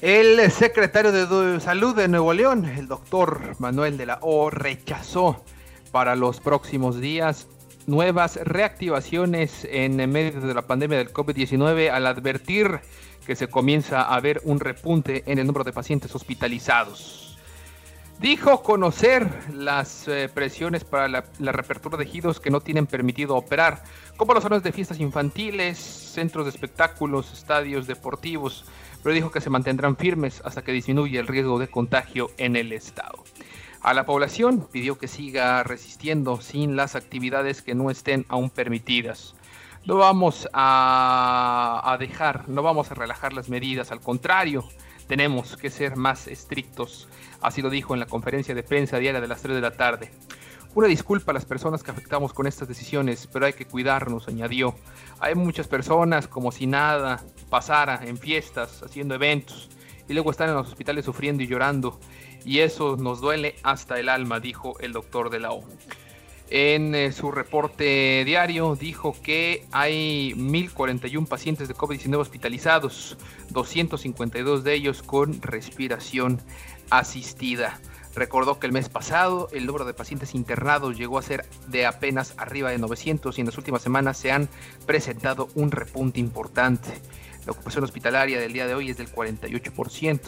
El secretario de Salud de Nuevo León, el doctor Manuel de la O, rechazó para los próximos días nuevas reactivaciones en medio de la pandemia del COVID-19 al advertir que se comienza a ver un repunte en el número de pacientes hospitalizados. Dijo conocer las eh, presiones para la, reapertura de ejidos que no tienen permitido operar, como los salones de fiestas infantiles, centros de espectáculos, estadios deportivos, pero dijo que se mantendrán firmes hasta que disminuya el riesgo de contagio en el estado. A la población pidió que siga resistiendo sin las actividades que no estén aún permitidas. No vamos a, a dejar, no vamos a relajar las medidas, al contrario, tenemos que ser más estrictos. Así lo dijo en la conferencia de prensa diaria de las 3 de la tarde. Una disculpa a las personas que afectamos con estas decisiones, pero hay que cuidarnos, añadió. Hay muchas personas como si nada pasara en fiestas, haciendo eventos, y luego están en los hospitales sufriendo y llorando, y eso nos duele hasta el alma, dijo el doctor de la O. En eh, su reporte diario dijo que hay 1.041 pacientes de COVID-19 hospitalizados, 252 de ellos con respiración asistida. Recordó que el mes pasado el número de pacientes internados llegó a ser de apenas arriba de 900 y en las últimas semanas se han presentado un repunte importante. La ocupación hospitalaria del día de hoy es del 48%.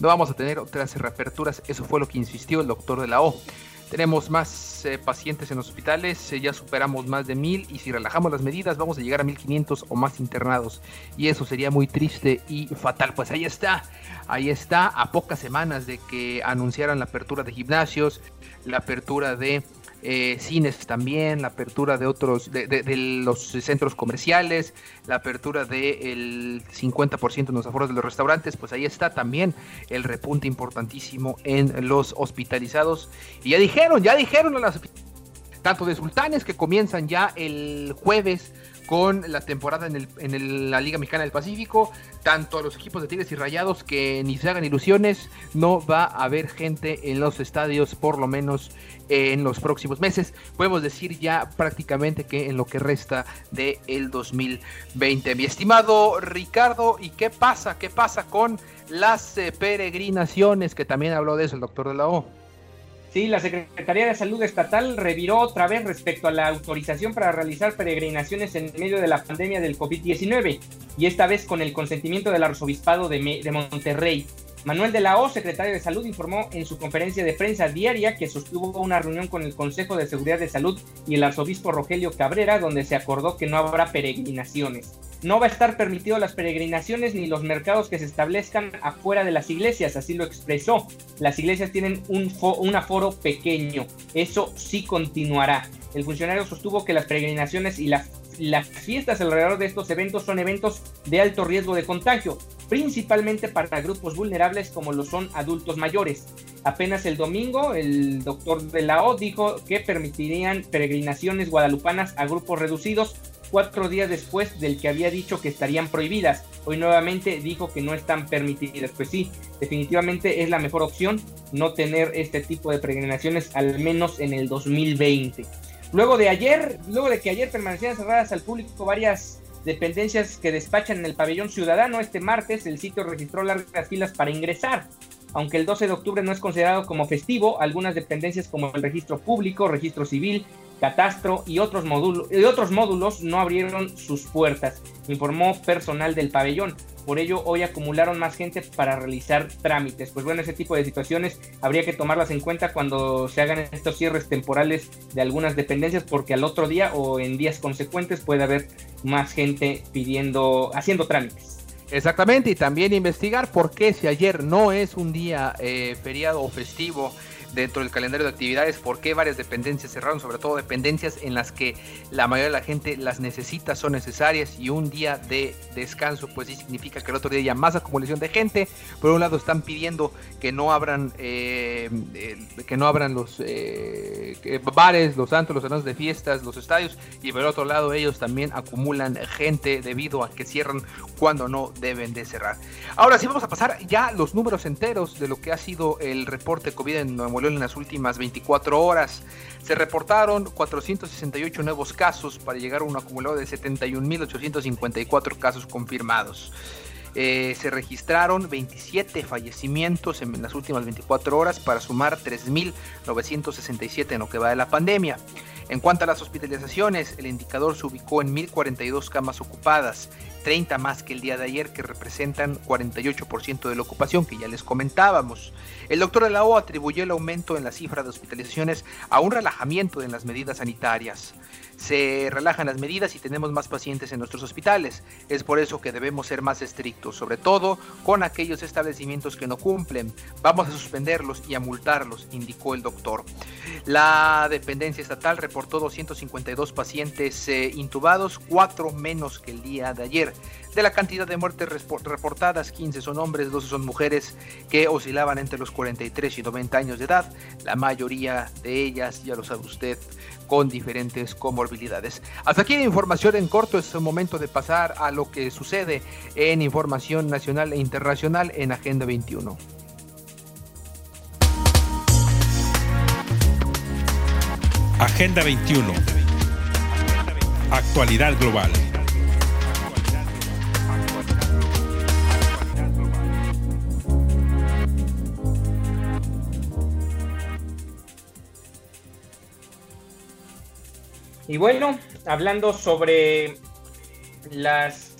No vamos a tener otras reaperturas, eso fue lo que insistió el doctor de la O. Tenemos más eh, pacientes en los hospitales, eh, ya superamos más de mil y si relajamos las medidas vamos a llegar a 1500 o más internados y eso sería muy triste y fatal. Pues ahí está, ahí está, a pocas semanas de que anunciaran la apertura de gimnasios, la apertura de eh, cines también, la apertura de otros, de, de, de los centros comerciales, la apertura del 50% en los aforos de los restaurantes, pues ahí está también el repunte importantísimo en los hospitalizados. Y ya dijeron, ya dijeron a las tanto de sultanes que comienzan ya el jueves con la temporada en, el, en la Liga Mexicana del Pacífico, tanto a los equipos de Tigres y Rayados que ni se hagan ilusiones, no va a haber gente en los estadios por lo menos en los próximos meses. Podemos decir ya prácticamente que en lo que resta del el 2020. Mi estimado Ricardo, ¿y qué pasa? ¿Qué pasa con las eh, peregrinaciones? Que también habló de eso el doctor de la O. Sí, la Secretaría de Salud Estatal reviró otra vez respecto a la autorización para realizar peregrinaciones en medio de la pandemia del COVID-19 y esta vez con el consentimiento del Arzobispado de, de Monterrey. Manuel de la O, secretario de Salud, informó en su conferencia de prensa diaria que sostuvo una reunión con el Consejo de Seguridad de Salud y el arzobispo Rogelio Cabrera, donde se acordó que no habrá peregrinaciones. No va a estar permitido las peregrinaciones ni los mercados que se establezcan afuera de las iglesias, así lo expresó. Las iglesias tienen un, aforo pequeño, eso sí continuará. El funcionario sostuvo que las peregrinaciones y las fiestas alrededor de estos eventos son eventos de alto riesgo de contagio, principalmente para grupos vulnerables como lo son adultos mayores. Apenas el domingo, el doctor de la O dijo que permitirían peregrinaciones guadalupanas a grupos reducidos cuatro días después del que había dicho que estarían prohibidas. Hoy nuevamente dijo que no están permitidas. Pues sí, definitivamente es la mejor opción no tener este tipo de peregrinaciones al menos en el 2020. Luego de ayer, luego de que ayer permanecieran cerradas al público varias dependencias que despachan en el pabellón ciudadano, este martes el sitio registró largas filas para ingresar. Aunque el 12 de octubre no es considerado como festivo, algunas dependencias como el registro público, registro civil, catastro y otros, módulos, otros módulos no abrieron sus puertas, informó personal del pabellón. por ello hoy acumularon más gente para realizar trámites. Pues bueno, ese tipo de situaciones habría que tomarlas en cuenta cuando se hagan estos cierres temporales de algunas dependencias, porque al otro día o en días consecuentes puede haber más gente pidiendo, haciendo trámites. Exactamente, y también investigar por qué si ayer no es un día eh, feriado o festivo dentro del calendario de actividades, por qué varias dependencias cerraron, sobre todo dependencias en las que la mayoría de la gente las necesita, son necesarias y un día de descanso pues sí significa que el otro día haya más acumulación de gente. Por un lado están pidiendo que no abran eh, que no abran los eh, bares, los santos, los salones de fiestas, los estadios y por otro lado ellos también acumulan gente debido a que cierran cuando no deben de cerrar. Ahora sí vamos a pasar ya los números enteros de lo que ha sido el reporte COVID en Nuevo León en las últimas 24 horas. Se reportaron 468 nuevos casos para llegar a un acumulado de 71.854 casos confirmados. Eh, se registraron 27 fallecimientos en las últimas 24 horas para sumar 3.967 en lo que va de la pandemia. En cuanto a las hospitalizaciones, el indicador se ubicó en 1.042 camas ocupadas, 30 más que el día de ayer, que representan 48% de la ocupación que ya les comentábamos. El doctor de la O atribuyó el aumento en la cifra de hospitalizaciones a un relajamiento en las medidas sanitarias se relajan las medidas y tenemos más pacientes en nuestros hospitales. Es por eso que debemos ser más estrictos, sobre todo con aquellos establecimientos que no cumplen. Vamos a suspenderlos y a multarlos, indicó el doctor. La dependencia estatal reportó 252 pacientes eh, intubados, 4 menos que el día de ayer. De la cantidad de muertes reportadas, 15 son hombres, 12 son mujeres que oscilaban entre los 43 y 90 años de edad. La mayoría de ellas, ya lo sabe usted, con diferentes comorbilidades. Hasta aquí información en corto, es el momento de pasar a lo que sucede en información nacional e internacional en Agenda 21. Agenda 21. Actualidad global. Y bueno, hablando sobre las...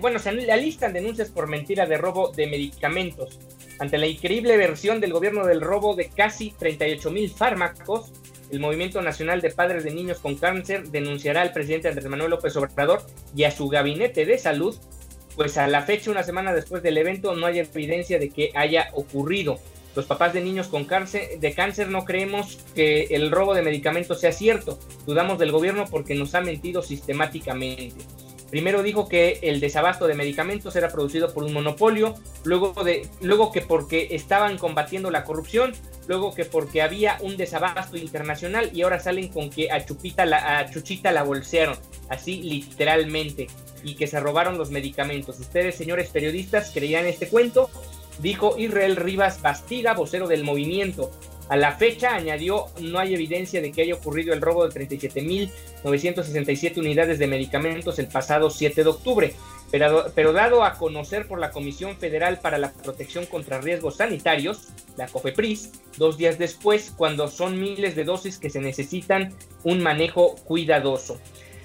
bueno, se alistan denuncias por mentira de robo de medicamentos. Ante la increíble versión del gobierno del robo de casi 38 mil fármacos, el Movimiento Nacional de Padres de Niños con Cáncer denunciará al presidente Andrés Manuel López Obrador y a su gabinete de salud, pues a la fecha, una semana después del evento, no hay evidencia de que haya ocurrido los papás de niños con cáncer, de cáncer no creemos que el robo de medicamentos sea cierto. Dudamos del gobierno porque nos ha mentido sistemáticamente. Primero dijo que el desabasto de medicamentos era producido por un monopolio, luego, que porque estaban combatiendo la corrupción, luego que porque había un desabasto internacional y ahora salen con que a, Chupita la, a Chuchita la bolsearon, así literalmente, y que se robaron los medicamentos. Ustedes, señores periodistas, creían este cuento dijo Israel Rivas Bastida, vocero del movimiento. A la fecha, añadió, no hay evidencia de que haya ocurrido el robo de 37.967 unidades de medicamentos el pasado 7 de octubre, pero, pero, dado a conocer por la Comisión Federal para la Protección contra Riesgos Sanitarios, la COFEPRIS, dos días después, cuando son miles de dosis que se necesitan un manejo cuidadoso.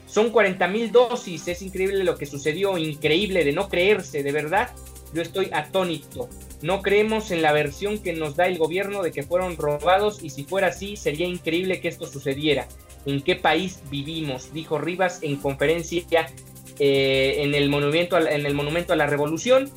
Son 40.000 dosis, es increíble lo que sucedió, increíble de no creerse, de verdad yo estoy atónito. No creemos en la versión que nos da el gobierno de que fueron robados y si fuera así sería increíble que esto sucediera. ¿En qué país vivimos? Dijo Rivas en conferencia eh, en, el monumento, en el Monumento a la Revolución.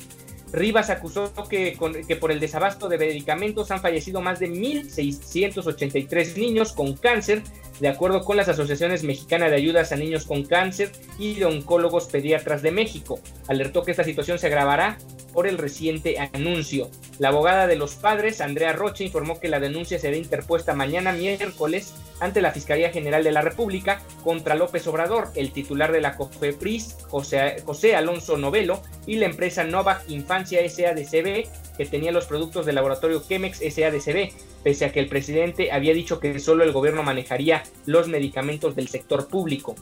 Rivas acusó que, que, por el desabasto de medicamentos han fallecido más de 1.683 niños con cáncer, de acuerdo con las asociaciones mexicanas de ayudas a niños con cáncer y de oncólogos pediatras de México. Alertó que esta situación se agravará por el reciente anuncio. La abogada de los padres, Andrea Roche, informó que la denuncia será interpuesta mañana miércoles ante la Fiscalía General de la República contra López Obrador, el titular de la COFEPRIS, José, José Alonso Novelo, y la empresa Novak Infancia SADCB, que tenía los productos del laboratorio Chemex SADCB, pese a que el presidente había dicho que solo el gobierno manejaría los medicamentos del sector público.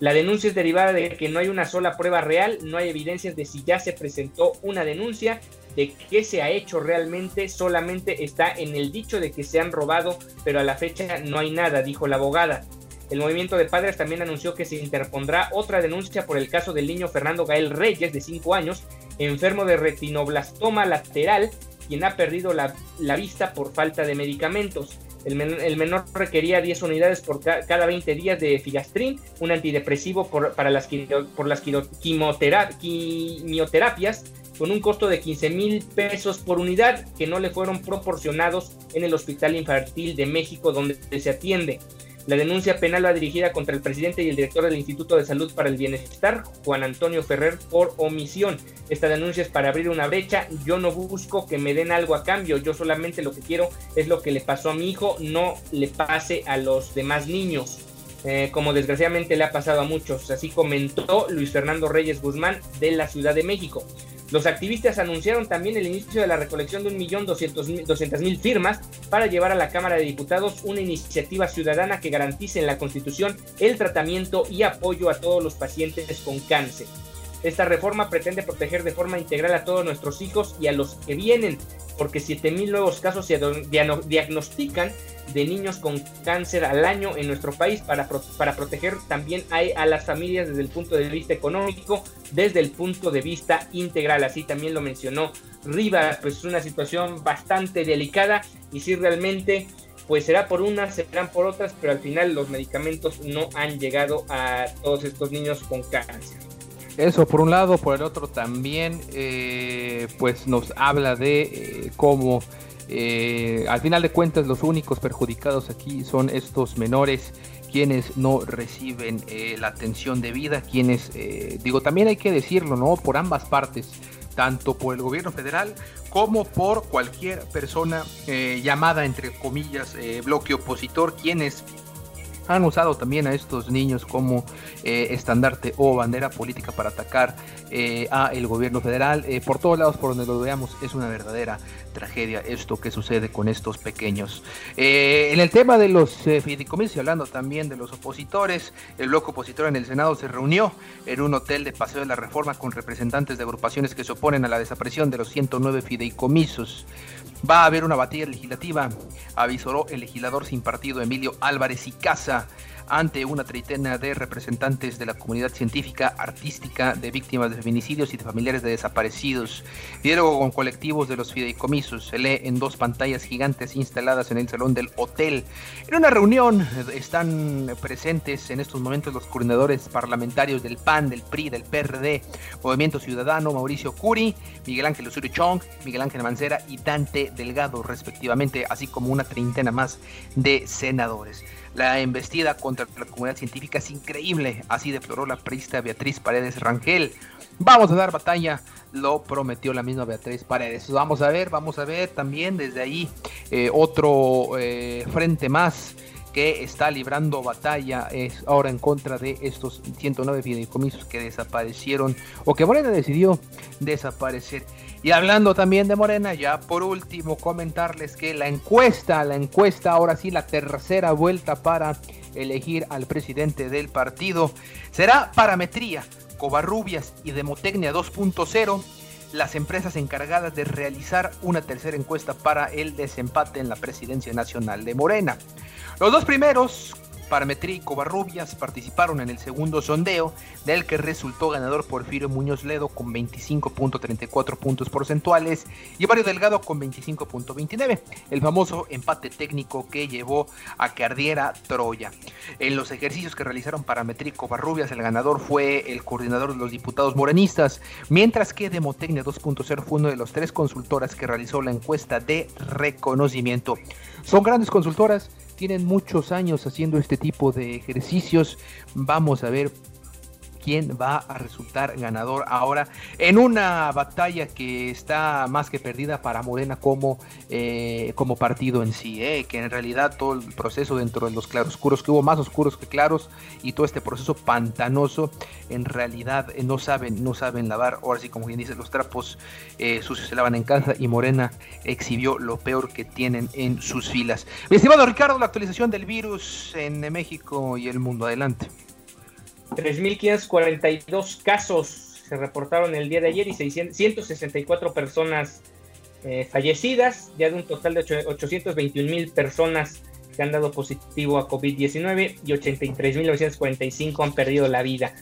La denuncia es derivada de que no hay una sola prueba real, no hay evidencias de si ya se presentó una denuncia, de qué se ha hecho realmente, solamente está en el dicho de que se han robado, pero a la fecha no hay nada, dijo la abogada. El movimiento de padres también anunció que se interpondrá otra denuncia por el caso del niño Fernando Gael Reyes, de 5 años, enfermo de retinoblastoma lateral, quien ha perdido la, vista por falta de medicamentos. El, menor requería 10 unidades por cada 20 días de filastrin, un antidepresivo para las, por las quimioterapias, con un costo de 15 mil pesos por unidad que no le fueron proporcionados en el Hospital Infantil de México donde se atiende. La denuncia penal va dirigida contra el presidente y el director del Instituto de Salud para el Bienestar, Juan Antonio Ferrer, por omisión. Esta denuncia es para abrir una brecha. Yo no busco que me den algo a cambio. Yo solamente lo que quiero es lo que le pasó a mi hijo, no le pase a los demás niños. Eh, como desgraciadamente le ha pasado a muchos. Así comentó Luis Fernando Reyes Guzmán de la Ciudad de México. Los activistas anunciaron también el inicio de la recolección de 1.200.000 firmas para llevar a la Cámara de Diputados una iniciativa ciudadana que garantice en la Constitución el tratamiento y apoyo a todos los pacientes con cáncer. Esta reforma pretende proteger de forma integral a todos nuestros hijos y a los que vienen, porque 7.000 nuevos casos se diagnostican de niños con cáncer al año en nuestro país para, para proteger también a, a, las familias desde el punto de vista económico, desde el punto de vista integral. Así también lo mencionó Rivas, pues es una situación bastante delicada y si realmente pues será por unas, serán por otras, pero al final los medicamentos no han llegado a todos estos niños con cáncer. Eso por un lado, por el otro también, eh, pues nos habla de eh, cómo eh, al final de cuentas los únicos perjudicados aquí son estos menores quienes no reciben la atención debida, quienes, digo, también hay que decirlo, ¿no? Por ambas partes, tanto por el gobierno federal como por cualquier persona llamada, entre comillas, bloque opositor, quienes han usado también a estos niños como eh, estandarte o bandera política para atacar eh, a el gobierno federal. Eh, por todos lados, por donde lo veamos, es una verdadera tragedia esto que sucede con estos pequeños. en el tema de los fideicomisos y hablando también de los opositores, el bloque opositor en el Senado se reunió en un hotel de Paseo de la Reforma con representantes de agrupaciones que se oponen a la desaparición de los 109 fideicomisos. Va a haber una batalla legislativa, avisoró el legislador sin partido Emilio Álvarez y Casa ante una treintena de representantes de la comunidad científica, artística, de víctimas de feminicidios y de familiares de desaparecidos. Diálogo con colectivos de los fideicomisos se lee en dos pantallas gigantes instaladas en el salón del hotel. En una reunión están presentes en estos momentos los coordinadores parlamentarios del PAN, del PRI, del PRD, Movimiento Ciudadano, Mauricio Curi, Miguel Ángel Osorio Chong, Miguel Ángel Mancera y Dante Delgado, respectivamente, así como una treintena más de senadores. La embestida contra la comunidad científica es increíble, así deploró la periodista Beatriz Paredes Rangel. Vamos a dar batalla, lo prometió la misma Beatriz Paredes. Vamos a ver, vamos a ver también desde ahí eh, otro eh, frente más que está librando batalla es ahora en contra de estos 109 fideicomisos que desaparecieron o que Morena decidió desaparecer. Y hablando también de Morena, ya por último comentarles que la encuesta, la encuesta, ahora sí la tercera vuelta para elegir al presidente del partido, será parametría, Covarrubias y Demotecnia 2.0 las empresas encargadas de realizar una tercera encuesta para el desempate en la presidencia nacional de Morena. Los dos primeros, Parametría y Covarrubias participaron en el segundo sondeo, del que resultó ganador Porfirio Muñoz Ledo con 25.34 puntos porcentuales y Mario Delgado con 25.29, el famoso empate técnico que llevó a que ardiera Troya. En los ejercicios que realizaron Parametría y Covarrubias, el ganador fue el coordinador de los diputados morenistas, mientras que Demotecnia 2.0 fue uno de los tres consultoras que realizó la encuesta de reconocimiento. Son grandes consultoras tienen muchos años haciendo este tipo de ejercicios. Vamos a ver quién va a resultar ganador ahora en una batalla que está más que perdida para Morena como, eh, como partido en sí, eh, que en realidad todo el proceso dentro de los claroscuros, que hubo más oscuros que claros y todo este proceso pantanoso, en realidad eh, no saben, no saben lavar, ahora sí como bien dice, los trapos sucios se lavan en casa y Morena exhibió lo peor que tienen en sus filas. Mi estimado Ricardo, la actualización del virus en México y el mundo, adelante. 3.542 casos se reportaron el día de ayer y 164 personas eh, fallecidas, ya de un total de 821 mil personas que han dado positivo a COVID-19 y 83.945 han perdido la vida.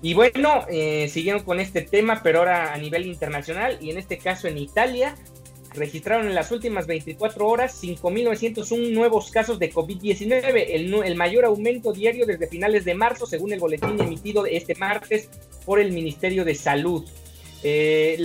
Y bueno, eh, siguieron con este tema, pero ahora a nivel internacional y en este caso en Italia, registraron en las últimas 24 horas 5.901 nuevos casos de COVID-19, el, mayor aumento diario desde finales de marzo, según el boletín emitido este martes por el Ministerio de Salud. Eh,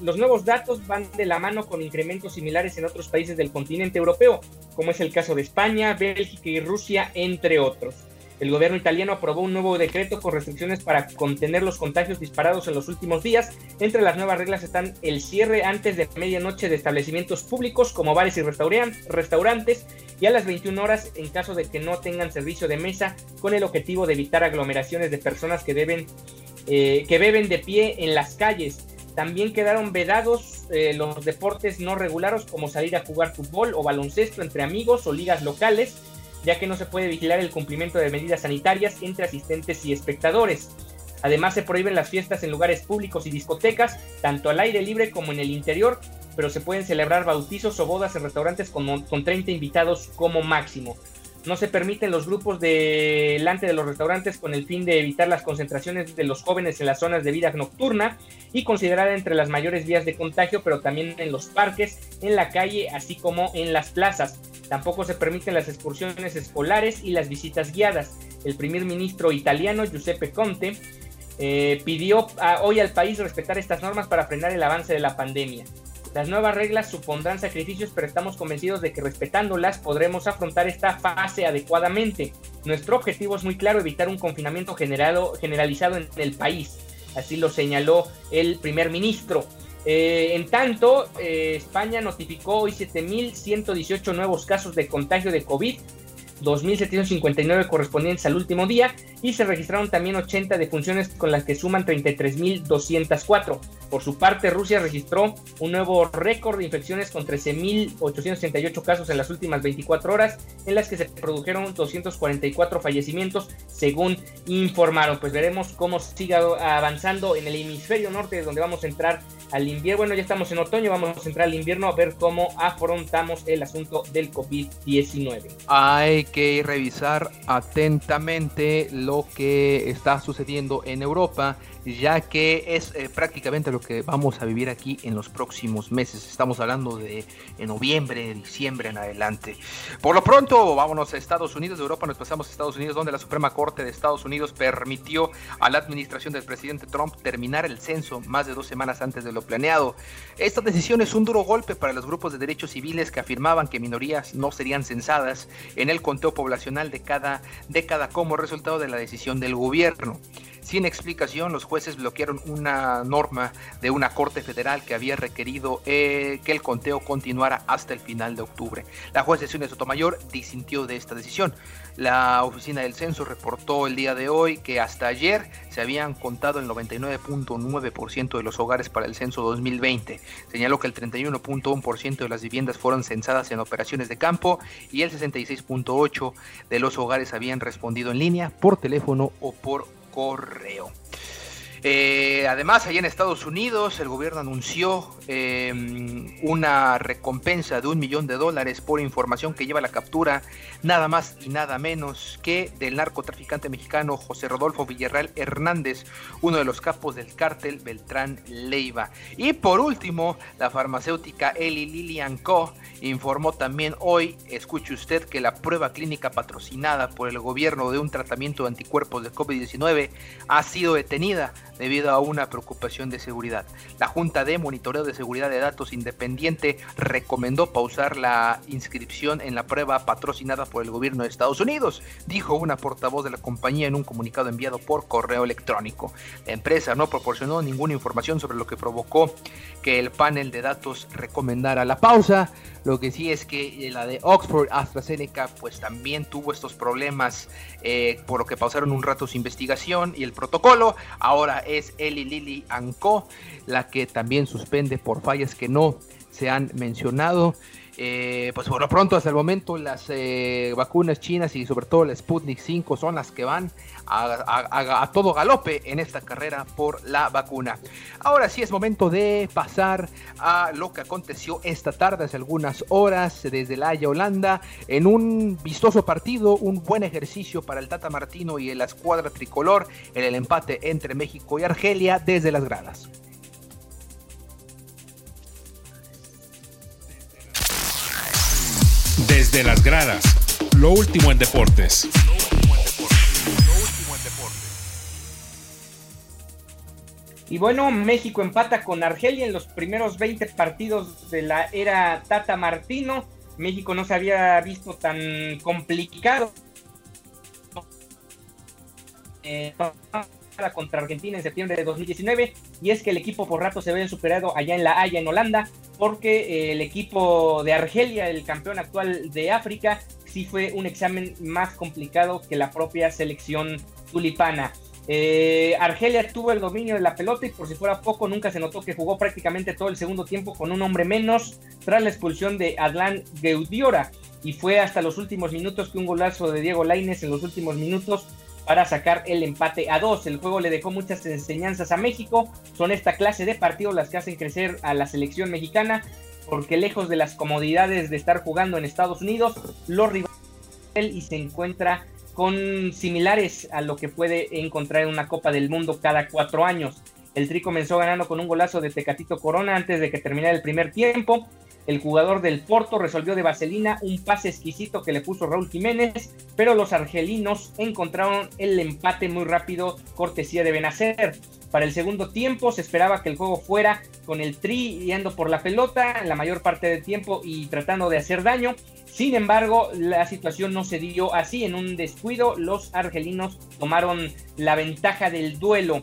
los nuevos datos van de la mano con incrementos similares en otros países del continente europeo, como es el caso de España, Bélgica y Rusia, entre otros. El gobierno italiano aprobó un nuevo decreto con restricciones para contener los contagios disparados en los últimos días. Entre las nuevas reglas están el cierre antes de medianoche de establecimientos públicos como bares y restaurantes y a las 21 horas en caso de que no tengan servicio de mesa con el objetivo de evitar aglomeraciones de personas que eh, beben de pie en las calles. También quedaron vedados eh, los deportes no regulares como salir a jugar fútbol o baloncesto entre amigos o ligas locales ya que no se puede vigilar el cumplimiento de medidas sanitarias entre asistentes y espectadores. Además se prohíben las fiestas en lugares públicos y discotecas, tanto al aire libre como en el interior, pero se pueden celebrar bautizos o bodas en restaurantes con, con 30 invitados como máximo. No se permiten los grupos delante de los restaurantes con el fin de evitar las concentraciones de los jóvenes en las zonas de vida nocturna y considerada entre las mayores vías de contagio, pero también en los parques, en la calle, así como en las plazas. Tampoco se permiten las excursiones escolares y las visitas guiadas. El primer ministro italiano, Giuseppe Conte, eh, pidió hoy al país respetar estas normas para frenar el avance de la pandemia. Las nuevas reglas supondrán sacrificios, pero estamos convencidos de que respetándolas podremos afrontar esta fase adecuadamente. Nuestro objetivo es muy claro, evitar un confinamiento generalizado en el país. Así lo señaló el primer ministro. Eh, en tanto, eh, España notificó hoy 7.118 nuevos casos de contagio de COVID, 2.759 correspondientes al último día y se registraron también 80 defunciones con las que suman 33.204. Por su parte, Rusia registró un nuevo récord de infecciones con 13.838 casos en las últimas 24 horas, en las que se produjeron 244 fallecimientos, según informaron. Pues veremos cómo sigue avanzando en el hemisferio norte, donde vamos a entrar al invierno. Bueno, ya estamos en otoño, vamos a entrar al invierno a ver cómo afrontamos el asunto del COVID-19. Hay que revisar atentamente lo que está sucediendo en Europa ya que es eh, prácticamente lo que vamos a vivir aquí en los próximos meses. Estamos hablando de noviembre, diciembre en adelante. Por lo pronto, vámonos a Estados Unidos. De Europa nos pasamos a Estados Unidos, donde la Suprema Corte de Estados Unidos permitió a la administración del presidente Trump terminar el censo más de dos semanas antes de lo planeado. Esta decisión es un duro golpe para los grupos de derechos civiles que afirmaban que minorías no serían censadas en el conteo poblacional de cada década como resultado de la decisión del gobierno. Sin explicación, los jueces bloquearon una norma de una corte federal que había requerido eh, que el conteo continuara hasta el final de octubre. La juez de Sotomayor disintió de esta decisión. La oficina del censo reportó el día de hoy que hasta ayer se habían contado el 99.9% de los hogares para el censo 2020. Señaló que el 31.1% de las viviendas fueron censadas en operaciones de campo y el 66.8% de los hogares habían respondido en línea, por teléfono o por correo. Eh, además, allá en Estados Unidos, el gobierno anunció em, una recompensa de un millón de dólares por información que lleva la captura nada más y nada menos que del narcotraficante mexicano José Rodolfo Villarreal Hernández, uno de los capos del cártel Beltrán Leiva. Y por último, la farmacéutica Eli Lilian Co. informó también hoy, escuche usted, que la prueba clínica patrocinada por el gobierno de un tratamiento de anticuerpos de COVID-19 ha sido detenida debido a una preocupación de seguridad. La Junta de Monitoreo de Seguridad de Datos Independiente recomendó pausar la inscripción en la prueba patrocinada por el gobierno de Estados Unidos, dijo una portavoz de la compañía en un comunicado enviado por correo electrónico. La empresa no proporcionó ninguna información sobre lo que provocó que el panel de datos recomendara la pausa. Lo que sí es que la de Oxford AstraZeneca pues también tuvo estos problemas eh, por lo que pausaron un rato su investigación y el protocolo. Ahora es Eli Lilly Anco la que también suspende por fallas que no se han mencionado. Eh, pues por lo pronto, hasta el momento, las eh, vacunas chinas y sobre todo la Sputnik 5 son las que van a, todo galope en esta carrera por la vacuna. Ahora sí es momento de pasar a lo que aconteció esta tarde, hace algunas horas, desde La Haya, Holanda, en un vistoso partido, un buen ejercicio para el Tata Martino y la escuadra tricolor en el empate entre México y Argelia desde las gradas. Desde las gradas, lo último en deportes. Y bueno, México empata con Argelia en los primeros 20 partidos de la era Tata Martino. México no se había visto tan complicado. Eh, contra Argentina en septiembre de 2019 y es que el equipo por rato se ve superado allá en La Haya, en Holanda, porque eh, el equipo de Argelia, el campeón actual de África, sí fue un examen más complicado que la propia selección tulipana. Eh, Argelia tuvo el dominio de la pelota y por si fuera poco nunca se notó que jugó prácticamente todo el segundo tiempo con un hombre menos tras la expulsión de Adlan Geudiora y fue hasta los últimos minutos que un golazo de Diego Laines en los últimos minutos para sacar el empate a dos. El juego le dejó muchas enseñanzas a México. Son esta clase de partidos las que hacen crecer a la selección mexicana, porque lejos de las comodidades de estar jugando en Estados Unidos, los rivales y se encuentra con similares a lo que puede encontrar en una Copa del Mundo cada cuatro años. El Tri comenzó ganando con un golazo de Tecatito Corona antes de que terminara el primer tiempo. El jugador del Porto resolvió de vaselina un pase exquisito que le puso Raúl Jiménez, pero los argelinos encontraron el empate muy rápido, cortesía de Benacer. Para el segundo tiempo se esperaba que el juego fuera con el Tri yendo por la pelota la mayor parte del tiempo y tratando de hacer daño. Sin embargo, la situación no se dio así. En un descuido, los argelinos tomaron la ventaja del duelo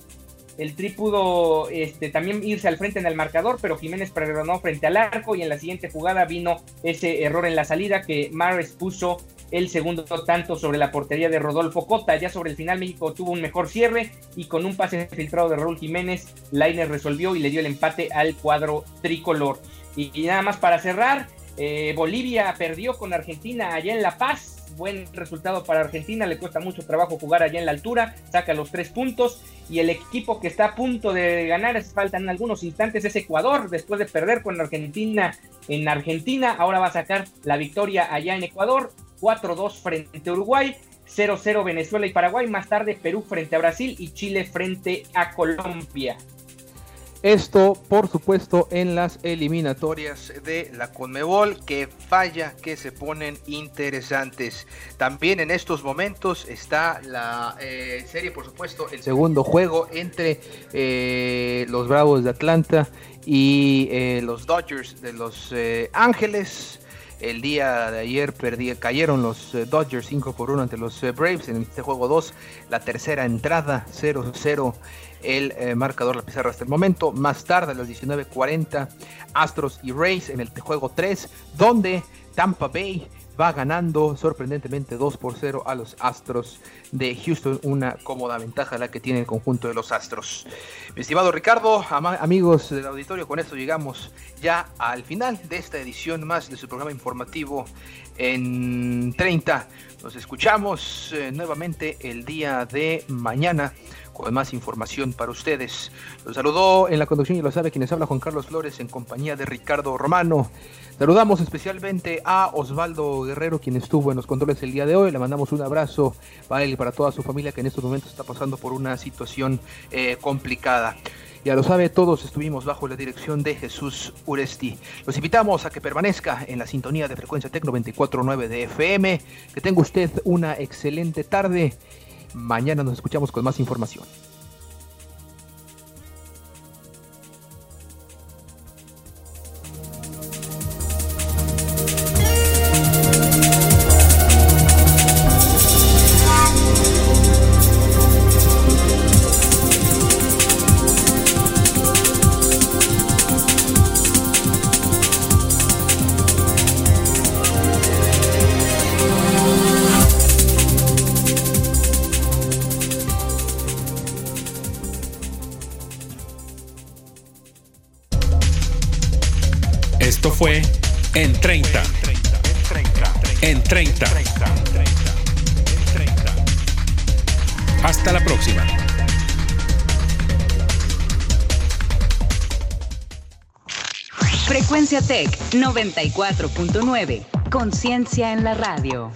el Tri pudo este, también irse al frente en el marcador, pero Jiménez perdonó frente al arco y en la siguiente jugada vino ese error en la salida que Mares puso el segundo tanto sobre la portería de Rodolfo Cota. Ya sobre el final México tuvo un mejor cierre y con un pase filtrado de Raúl Jiménez, Lainer resolvió y le dio el empate al cuadro tricolor. Y, nada más para cerrar, eh, Bolivia perdió con Argentina allá en La Paz buen resultado para Argentina, le cuesta mucho trabajo jugar allá en la altura, saca los tres puntos y el equipo que está a punto de ganar, faltan algunos instantes, es Ecuador, después de perder con Argentina en Argentina, ahora va a sacar la victoria allá en Ecuador, 4-2 frente a Uruguay, 0-0 Venezuela y Paraguay, más tarde Perú frente a Brasil y Chile frente a Colombia. Esto, por supuesto, en las eliminatorias de la Conmebol, que falla, que se ponen interesantes. También en estos momentos está la eh, serie, por supuesto, el segundo juego entre eh, los Bravos de Atlanta y eh, los Dodgers de Los Ángeles. El día de ayer perdí, cayeron los Dodgers 5 por 1 ante los Braves en este juego 2, la tercera entrada 0-0 el eh, marcador, la pizarra hasta el momento. Más tarde, a las 19.40, Astros y Rays en el juego 3, donde Tampa Bay va ganando sorprendentemente 2 por 0 a los Astros de Houston. Una cómoda ventaja la que tiene el conjunto de los Astros. Mi estimado Ricardo, amigos del auditorio, con esto llegamos ya al final de esta edición más de su programa informativo en 30. Nos escuchamos eh, nuevamente el día de mañana con más información para ustedes. Los saludó en la conducción y lo sabe quienes habla Juan Carlos Flores en compañía de Ricardo Romano. Saludamos especialmente a Osvaldo Guerrero, quien estuvo en los controles el día de hoy. Le mandamos un abrazo para él y para toda su familia que en estos momentos está pasando por una situación eh, complicada. Ya lo sabe, todos estuvimos bajo la dirección de Jesús Uresti. Los invitamos a que permanezca en la sintonía de frecuencia Tec 949 de FM. Que tenga usted una excelente tarde Mañana nos escuchamos con más información. 30. Hasta la próxima. Frecuencia Tech 94.9. Conciencia en la radio.